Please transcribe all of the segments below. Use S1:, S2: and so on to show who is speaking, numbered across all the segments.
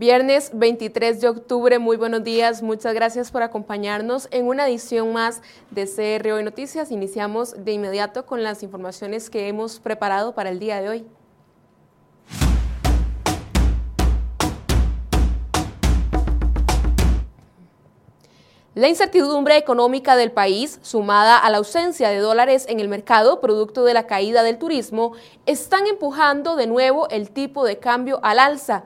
S1: Viernes 23 de octubre, muy buenos días, muchas gracias por acompañarnos en una edición más de CR Hoy Noticias. Iniciamos de inmediato con las informaciones que hemos preparado para el día de hoy. La incertidumbre económica del país, sumada a la ausencia de dólares en el mercado producto de la caída del turismo, están empujando de nuevo el tipo de cambio al alza.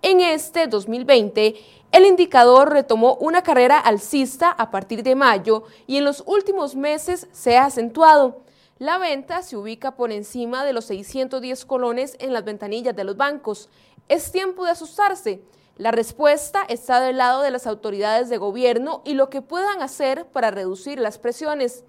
S1: En este 2020, el indicador retomó una carrera alcista a partir de mayo y en los últimos meses se ha acentuado. La venta se ubica por encima de los 610 colones en las ventanillas de los bancos. Es tiempo de asustarse. La respuesta está del lado de las autoridades de gobierno y lo que puedan hacer para reducir las presiones.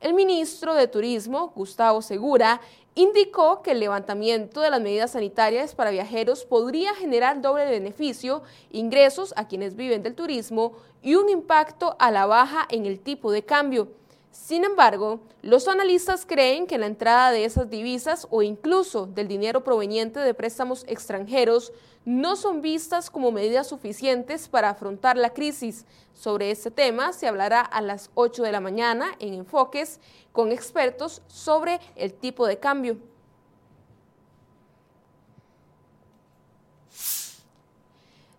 S1: El ministro de Turismo, Gustavo Segura, indicó que el levantamiento de las medidas sanitarias para viajeros podría generar doble beneficio, ingresos a quienes viven del turismo y un impacto a la baja en el tipo de cambio. Sin embargo, los analistas creen que la entrada de esas divisas o incluso del dinero proveniente de préstamos extranjeros no son vistas como medidas suficientes para afrontar la crisis. Sobre este tema se hablará a las 8 de la mañana en Enfoques con expertos sobre el tipo de cambio.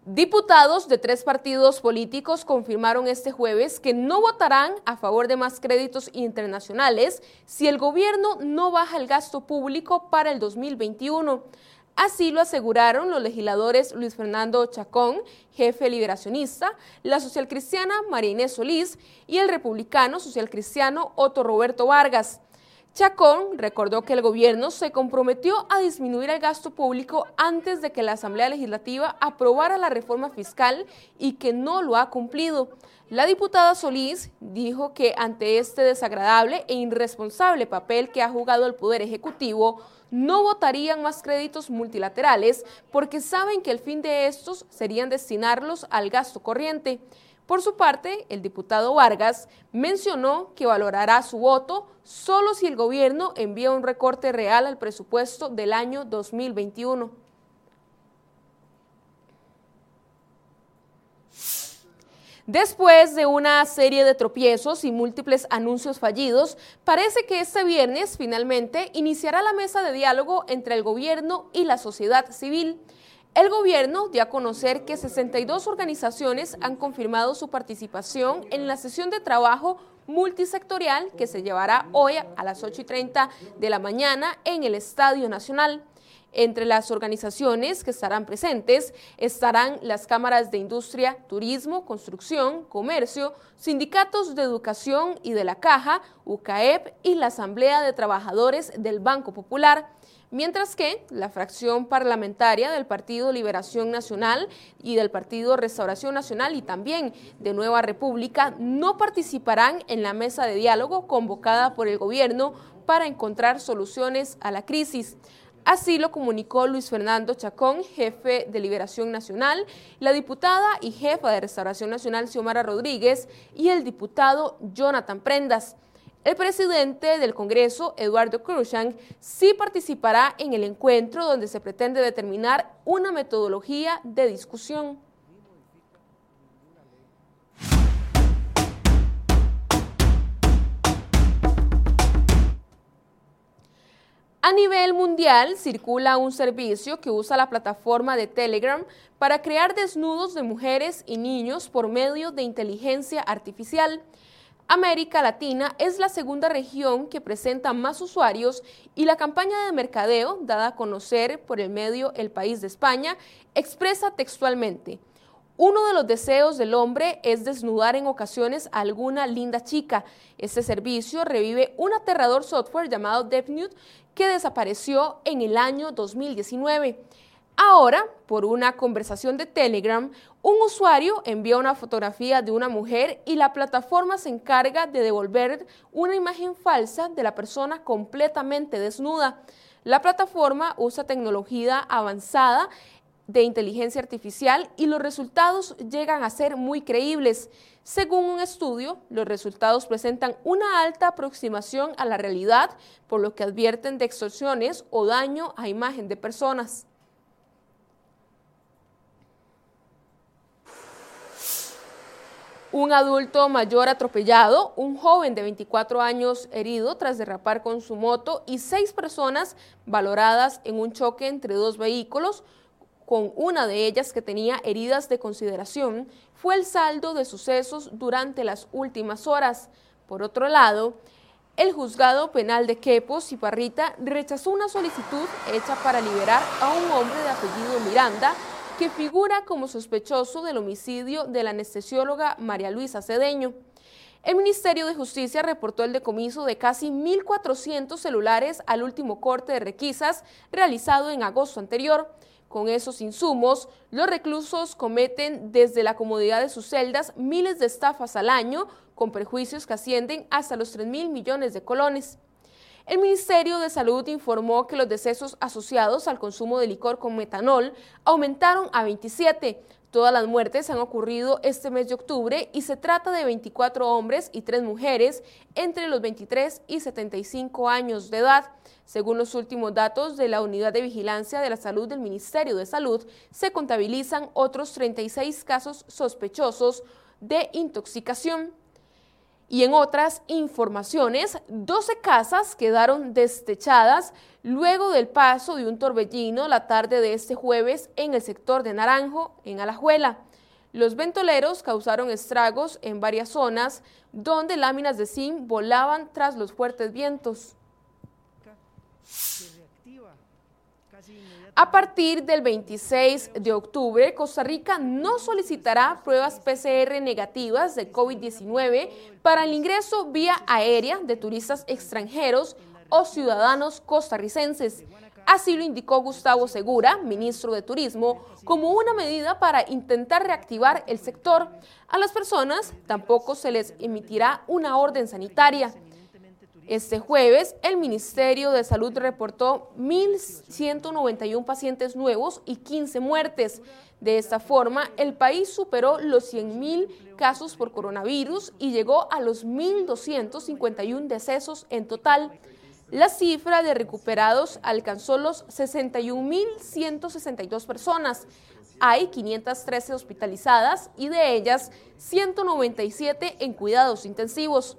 S1: Diputados de tres partidos políticos confirmaron este jueves que no votarán a favor de más créditos internacionales si el gobierno no baja el gasto público para el 2021. Así lo aseguraron los legisladores Luis Fernando Chacón, jefe liberacionista, la socialcristiana María Inés Solís y el republicano socialcristiano Otto Roberto Vargas. Chacón recordó que el gobierno se comprometió a disminuir el gasto público antes de que la Asamblea Legislativa aprobara la reforma fiscal y que no lo ha cumplido. La diputada Solís dijo que ante este desagradable e irresponsable papel que ha jugado el Poder Ejecutivo, no votarían más créditos multilaterales porque saben que el fin de estos serían destinarlos al gasto corriente. Por su parte, el diputado Vargas mencionó que valorará su voto solo si el gobierno envía un recorte real al presupuesto del año 2021. Después de una serie de tropiezos y múltiples anuncios fallidos, parece que este viernes finalmente iniciará la mesa de diálogo entre el gobierno y la sociedad civil. El gobierno dio a conocer que 62 organizaciones han confirmado su participación en la sesión de trabajo multisectorial que se llevará hoy a las 8 y 30 de la mañana en el Estadio Nacional. Entre las organizaciones que estarán presentes estarán las cámaras de industria, turismo, construcción, comercio, sindicatos de educación y de la Caja, UCAEP y la Asamblea de Trabajadores del Banco Popular mientras que la fracción parlamentaria del Partido Liberación Nacional y del Partido Restauración Nacional y también de Nueva República no participarán en la mesa de diálogo convocada por el gobierno para encontrar soluciones a la crisis. Así lo comunicó Luis Fernando Chacón, jefe de Liberación Nacional, la diputada y jefa de Restauración Nacional Xiomara Rodríguez y el diputado Jonathan Prendas. El presidente del Congreso, Eduardo Cruzan, sí participará en el encuentro donde se pretende determinar una metodología de discusión. A nivel mundial circula un servicio que usa la plataforma de Telegram para crear desnudos de mujeres y niños por medio de inteligencia artificial. América Latina es la segunda región que presenta más usuarios y la campaña de mercadeo, dada a conocer por el medio El País de España, expresa textualmente, uno de los deseos del hombre es desnudar en ocasiones a alguna linda chica. Este servicio revive un aterrador software llamado DeepNude que desapareció en el año 2019. Ahora, por una conversación de Telegram, un usuario envía una fotografía de una mujer y la plataforma se encarga de devolver una imagen falsa de la persona completamente desnuda. La plataforma usa tecnología avanzada de inteligencia artificial y los resultados llegan a ser muy creíbles. Según un estudio, los resultados presentan una alta aproximación a la realidad, por lo que advierten de extorsiones o daño a imagen de personas. Un adulto mayor atropellado, un joven de 24 años herido tras derrapar con su moto y seis personas valoradas en un choque entre dos vehículos, con una de ellas que tenía heridas de consideración, fue el saldo de sucesos durante las últimas horas. Por otro lado, el juzgado penal de Quepos y Parrita rechazó una solicitud hecha para liberar a un hombre de apellido Miranda que figura como sospechoso del homicidio de la anestesióloga María Luisa Cedeño. El Ministerio de Justicia reportó el decomiso de casi 1.400 celulares al último corte de requisas realizado en agosto anterior. Con esos insumos, los reclusos cometen desde la comodidad de sus celdas miles de estafas al año, con perjuicios que ascienden hasta los 3 mil millones de colones. El Ministerio de Salud informó que los decesos asociados al consumo de licor con metanol aumentaron a 27. Todas las muertes han ocurrido este mes de octubre y se trata de 24 hombres y 3 mujeres entre los 23 y 75 años de edad. Según los últimos datos de la Unidad de Vigilancia de la Salud del Ministerio de Salud, se contabilizan otros 36 casos sospechosos de intoxicación. Y en otras informaciones, 12 casas quedaron destechadas luego del paso de un torbellino la tarde de este jueves en el sector de Naranjo, en Alajuela. Los ventoleros causaron estragos en varias zonas donde láminas de zinc volaban tras los fuertes vientos. A partir del 26 de octubre, Costa Rica no solicitará pruebas PCR negativas de COVID-19 para el ingreso vía aérea de turistas extranjeros o ciudadanos costarricenses. Así lo indicó Gustavo Segura, ministro de Turismo, como una medida para intentar reactivar el sector. A las personas tampoco se les emitirá una orden sanitaria. Este jueves, el Ministerio de Salud reportó 1.191 pacientes nuevos y 15 muertes. De esta forma, el país superó los 100.000 casos por coronavirus y llegó a los 1.251 decesos en total. La cifra de recuperados alcanzó los 61.162 personas. Hay 513 hospitalizadas y de ellas 197 en cuidados intensivos.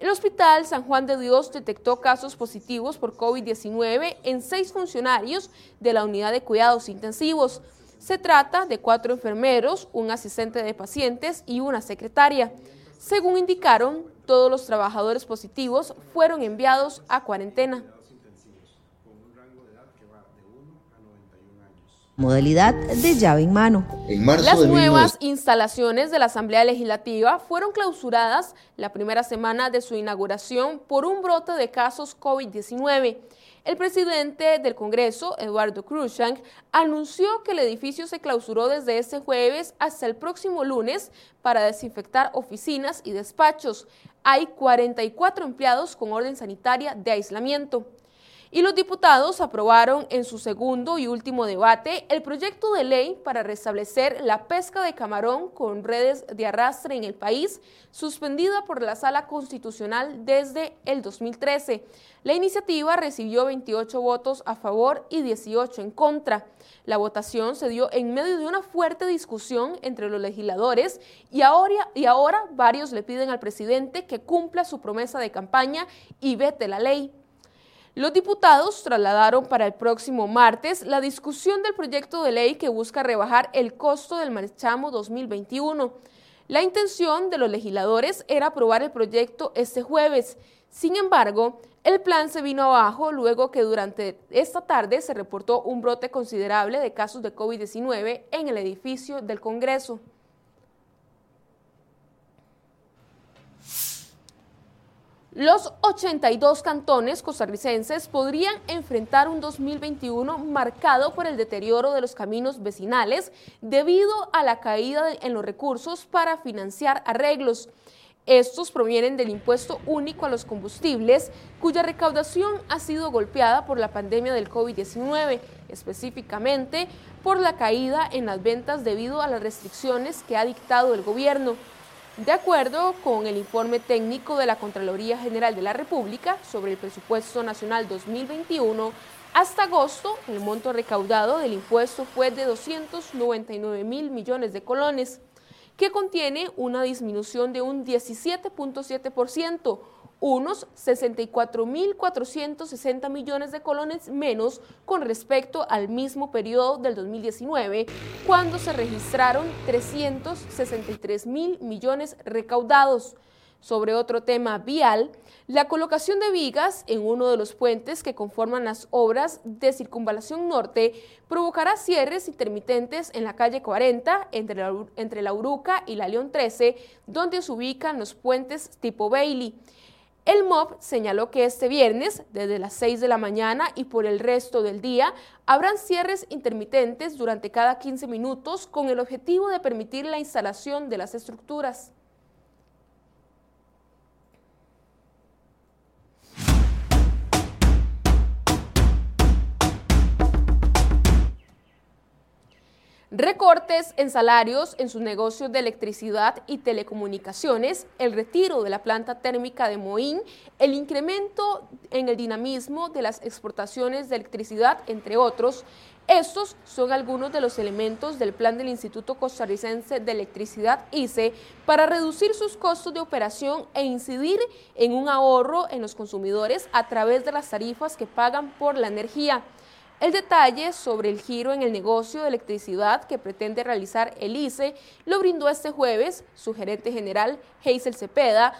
S1: El Hospital San Juan de Dios detectó casos positivos por COVID-19 en seis funcionarios de la unidad de cuidados intensivos. Se trata de cuatro enfermeros, un asistente de pacientes y una secretaria. Según indicaron, todos los trabajadores positivos fueron enviados a cuarentena.
S2: Modalidad de llave en mano.
S1: Las nuevas instalaciones de la Asamblea Legislativa fueron clausuradas la primera semana de su inauguración por un brote de casos COVID-19. El presidente del Congreso, Eduardo Cruzank, anunció que el edificio se clausuró desde este jueves hasta el próximo lunes para desinfectar oficinas y despachos. Hay 44 empleados con orden sanitaria de aislamiento y los diputados aprobaron en su segundo y último debate el proyecto de ley para restablecer la pesca de camarón con redes de arrastre en el país, suspendida por la Sala Constitucional desde el 2013. La iniciativa recibió 28 votos a favor y 18 en contra. La votación se dio en medio de una fuerte discusión entre los legisladores y ahora, varios le piden al presidente que cumpla su promesa de campaña y vete la ley. Los diputados trasladaron para el próximo martes la discusión del proyecto de ley que busca rebajar el costo del marchamo 2021. La intención de los legisladores era aprobar el proyecto este jueves. Sin embargo, el plan se vino abajo luego que durante esta tarde se reportó un brote considerable de casos de COVID-19 en el edificio del Congreso. Los 82 cantones costarricenses podrían enfrentar un 2021 marcado por el deterioro de los caminos vecinales debido a la caída en los recursos para financiar arreglos. Estos provienen del impuesto único a los combustibles, cuya recaudación ha sido golpeada por la pandemia del COVID-19, específicamente por la caída en las ventas debido a las restricciones que ha dictado el gobierno. De acuerdo con el informe técnico de la Contraloría General de la República sobre el presupuesto nacional 2021, hasta agosto el monto recaudado del impuesto fue de 299 mil millones de colones que contiene una disminución de un 17.7%, unos 64.460 millones de colones menos con respecto al mismo periodo del 2019, cuando se registraron 363 mil millones recaudados. Sobre otro tema vial, la colocación de vigas en uno de los puentes que conforman las obras de circunvalación norte provocará cierres intermitentes en la calle 40 entre la, entre la Uruca y la León 13, donde se ubican los puentes tipo Bailey. El MOB señaló que este viernes, desde las 6 de la mañana y por el resto del día, habrán cierres intermitentes durante cada 15 minutos con el objetivo de permitir la instalación de las estructuras. Recortes en salarios en sus negocios de electricidad y telecomunicaciones, el retiro de la planta térmica de Moín, el incremento en el dinamismo de las exportaciones de electricidad, entre otros. Estos son algunos de los elementos del plan del Instituto Costarricense de Electricidad ICE para reducir sus costos de operación e incidir en un ahorro en los consumidores a través de las tarifas que pagan por la energía. El detalle sobre el giro en el negocio de electricidad que pretende realizar el ICE lo brindó este jueves su gerente general, Hazel Cepeda,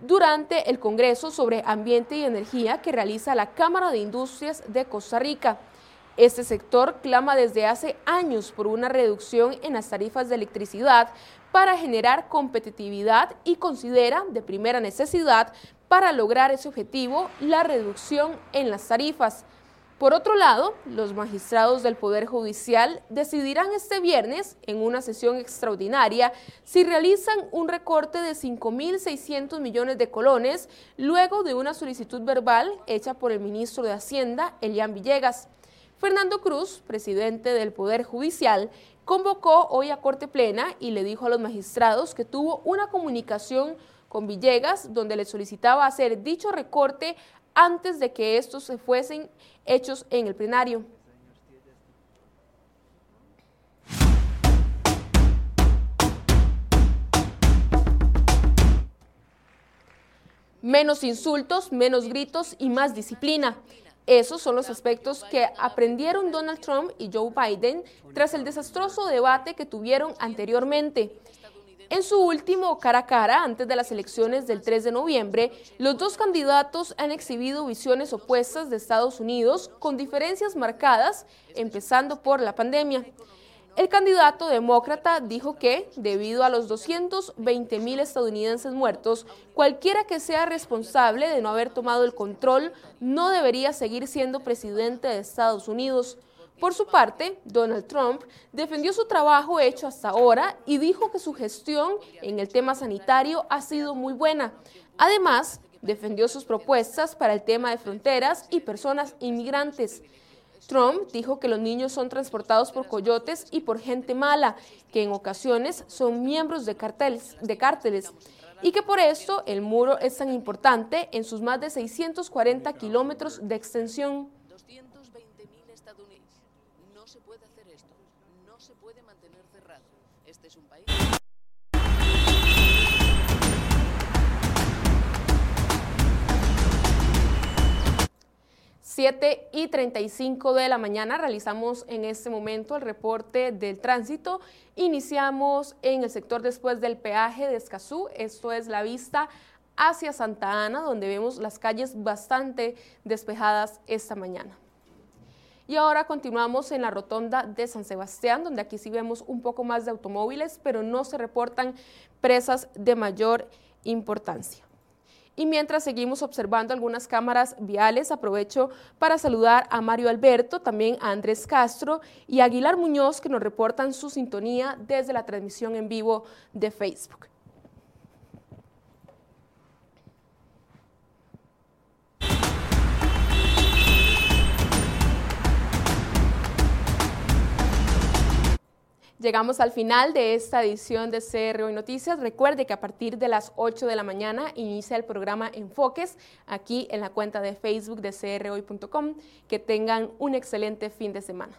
S1: durante el Congreso sobre Ambiente y Energía que realiza la Cámara de Industrias de Costa Rica. Este sector clama desde hace años por una reducción en las tarifas de electricidad para generar competitividad y considera de primera necesidad para lograr ese objetivo la reducción en las tarifas. Por otro lado, los magistrados del Poder Judicial decidirán este viernes, en una sesión extraordinaria, si realizan un recorte de 5.600 millones de colones luego de una solicitud verbal hecha por el ministro de Hacienda, Elian Villegas. Fernando Cruz, presidente del Poder Judicial, convocó hoy a Corte Plena y le dijo a los magistrados que tuvo una comunicación con Villegas donde le solicitaba hacer dicho recorte antes de que estos se fuesen hechos en el plenario. Menos insultos, menos gritos y más disciplina. Esos son los aspectos que aprendieron Donald Trump y Joe Biden tras el desastroso debate que tuvieron anteriormente. En su último cara a cara, antes de las elecciones del 3 de noviembre, los dos candidatos han exhibido visiones opuestas de Estados Unidos con diferencias marcadas, empezando por la pandemia. El candidato demócrata dijo que, debido a los 220 mil estadounidenses muertos, cualquiera que sea responsable de no haber tomado el control no debería seguir siendo presidente de Estados Unidos. Por su parte, Donald Trump defendió su trabajo hecho hasta ahora y dijo que su gestión en el tema sanitario ha sido muy buena. Además, defendió sus propuestas para el tema de fronteras y personas inmigrantes. Trump dijo que los niños son transportados por coyotes y por gente mala, que en ocasiones son miembros de, cárteles, y que por esto el muro es tan importante en sus más de 640 kilómetros de extensión. 7 y 35 de la mañana realizamos en este momento el reporte del tránsito. Iniciamos en el sector después del peaje de Escazú, esto es la vista hacia Santa Ana, donde vemos las calles bastante despejadas esta mañana. Y ahora continuamos en la rotonda de San Sebastián, donde aquí sí vemos un poco más de automóviles, pero no se reportan presas de mayor importancia. Y mientras seguimos observando algunas cámaras viales, aprovecho para saludar a Mario Alberto, también a Andrés Castro y a Aguilar Muñoz que nos reportan su sintonía desde la transmisión en vivo de Facebook. Llegamos al final de esta edición de CR Hoy Noticias. Recuerde que a partir de las 8 de la mañana inicia el programa Enfoques aquí en la cuenta de Facebook de crhoy.com. Que tengan un excelente fin de semana.